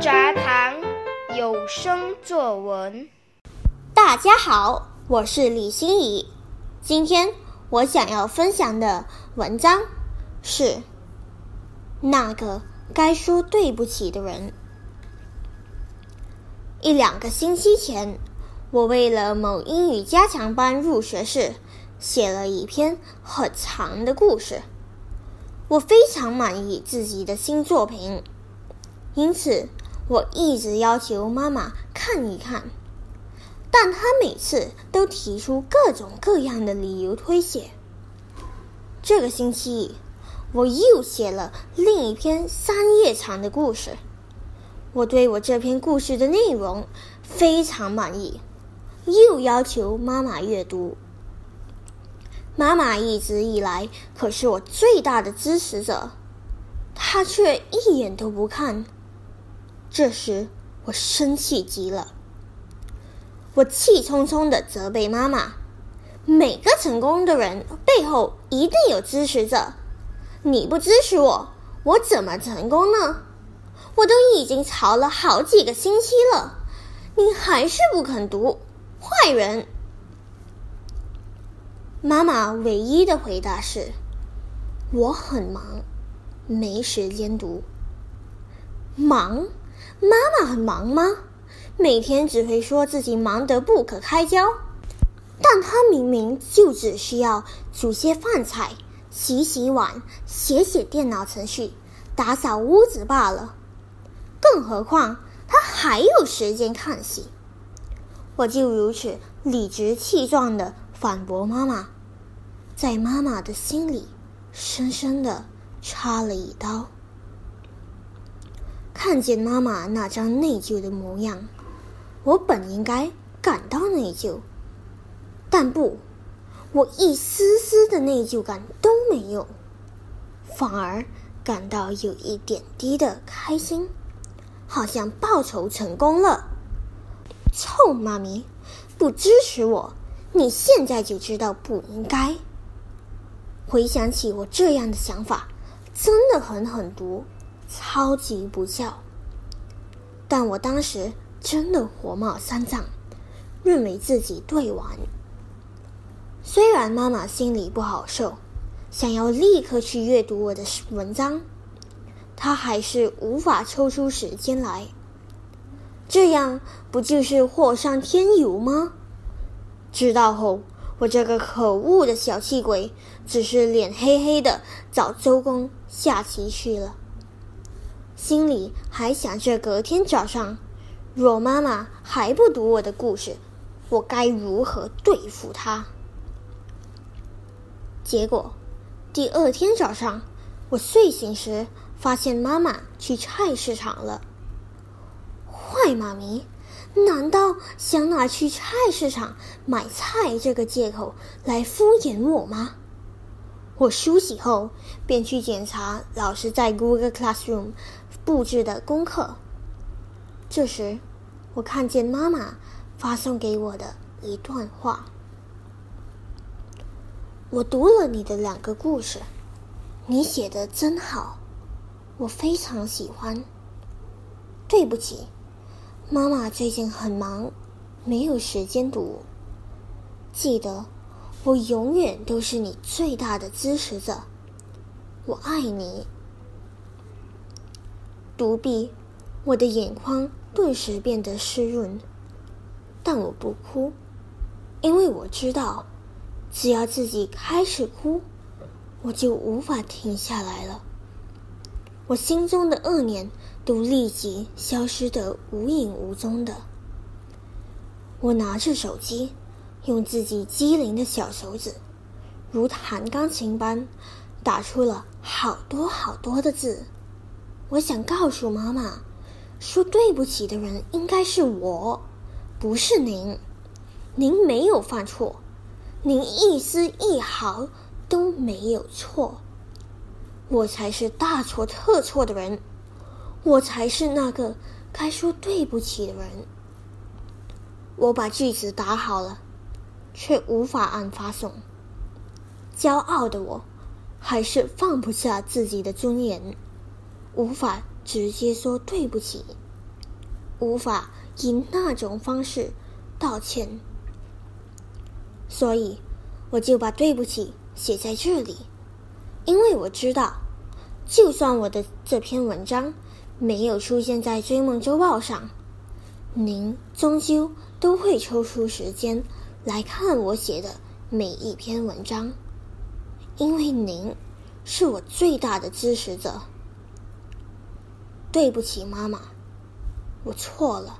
杂谈有声作文。大家好，我是李欣怡。今天我想要分享的文章是《那个该说对不起的人》。一两个星期前，我为了某英语加强班入学试，写了一篇很长的故事。我非常满意自己的新作品，因此我一直要求妈妈看一看，但她每次都提出各种各样的理由推卸。这个星期，我又写了另一篇三页长的故事。我对我这篇故事的内容非常满意，又要求妈妈阅读。妈妈一直以来可是我最大的支持者，她却一眼都不看。这时我生气极了，我气冲冲的责备妈妈：“每个成功的人背后一定有支持者，你不支持我，我怎么成功呢？我都已经吵了好几个星期了，你还是不肯读，坏人！”妈妈唯一的回答是：“我很忙，没时间读。”忙？妈妈很忙吗？每天只会说自己忙得不可开交，但她明明就只需要煮些饭菜、洗洗碗、写写电脑程序、打扫屋子罢了。更何况她还有时间看戏。我就如此理直气壮的。反驳妈妈，在妈妈的心里深深的插了一刀。看见妈妈那张内疚的模样，我本应该感到内疚，但不，我一丝丝的内疚感都没有，反而感到有一点滴的开心，好像报仇成功了。臭妈咪，不支持我！你现在就知道不应该。回想起我这样的想法，真的很狠毒，超级不孝。但我当时真的火冒三丈，认为自己对完。虽然妈妈心里不好受，想要立刻去阅读我的文章，她还是无法抽出时间来。这样不就是祸上添油吗？知道后，我这个可恶的小气鬼，只是脸黑黑的找周公下棋去了。心里还想着隔天早上，若妈妈还不读我的故事，我该如何对付她。结果，第二天早上，我睡醒时发现妈妈去菜市场了。坏妈咪！难道想拿去菜市场买菜这个借口来敷衍我吗？我梳洗后便去检查老师在 Google Classroom 布置的功课。这时，我看见妈妈发送给我的一段话：“我读了你的两个故事，你写的真好，我非常喜欢。对不起。”妈妈最近很忙，没有时间读。记得，我永远都是你最大的支持者。我爱你。独臂，我的眼眶顿时变得湿润，但我不哭，因为我知道，只要自己开始哭，我就无法停下来了。我心中的恶念。都立即消失得无影无踪的。我拿着手机，用自己机灵的小手指，如弹钢琴般打出了好多好多的字。我想告诉妈妈，说对不起的人应该是我，不是您。您没有犯错，您一丝一毫都没有错，我才是大错特错的人。我才是那个该说对不起的人。我把句子打好了，却无法按发送。骄傲的我，还是放不下自己的尊严，无法直接说对不起，无法以那种方式道歉，所以我就把对不起写在这里，因为我知道，就算我的这篇文章没有出现在《追梦周报》上，您终究都会抽出时间来看我写的每一篇文章，因为您是我最大的支持者。对不起，妈妈，我错了。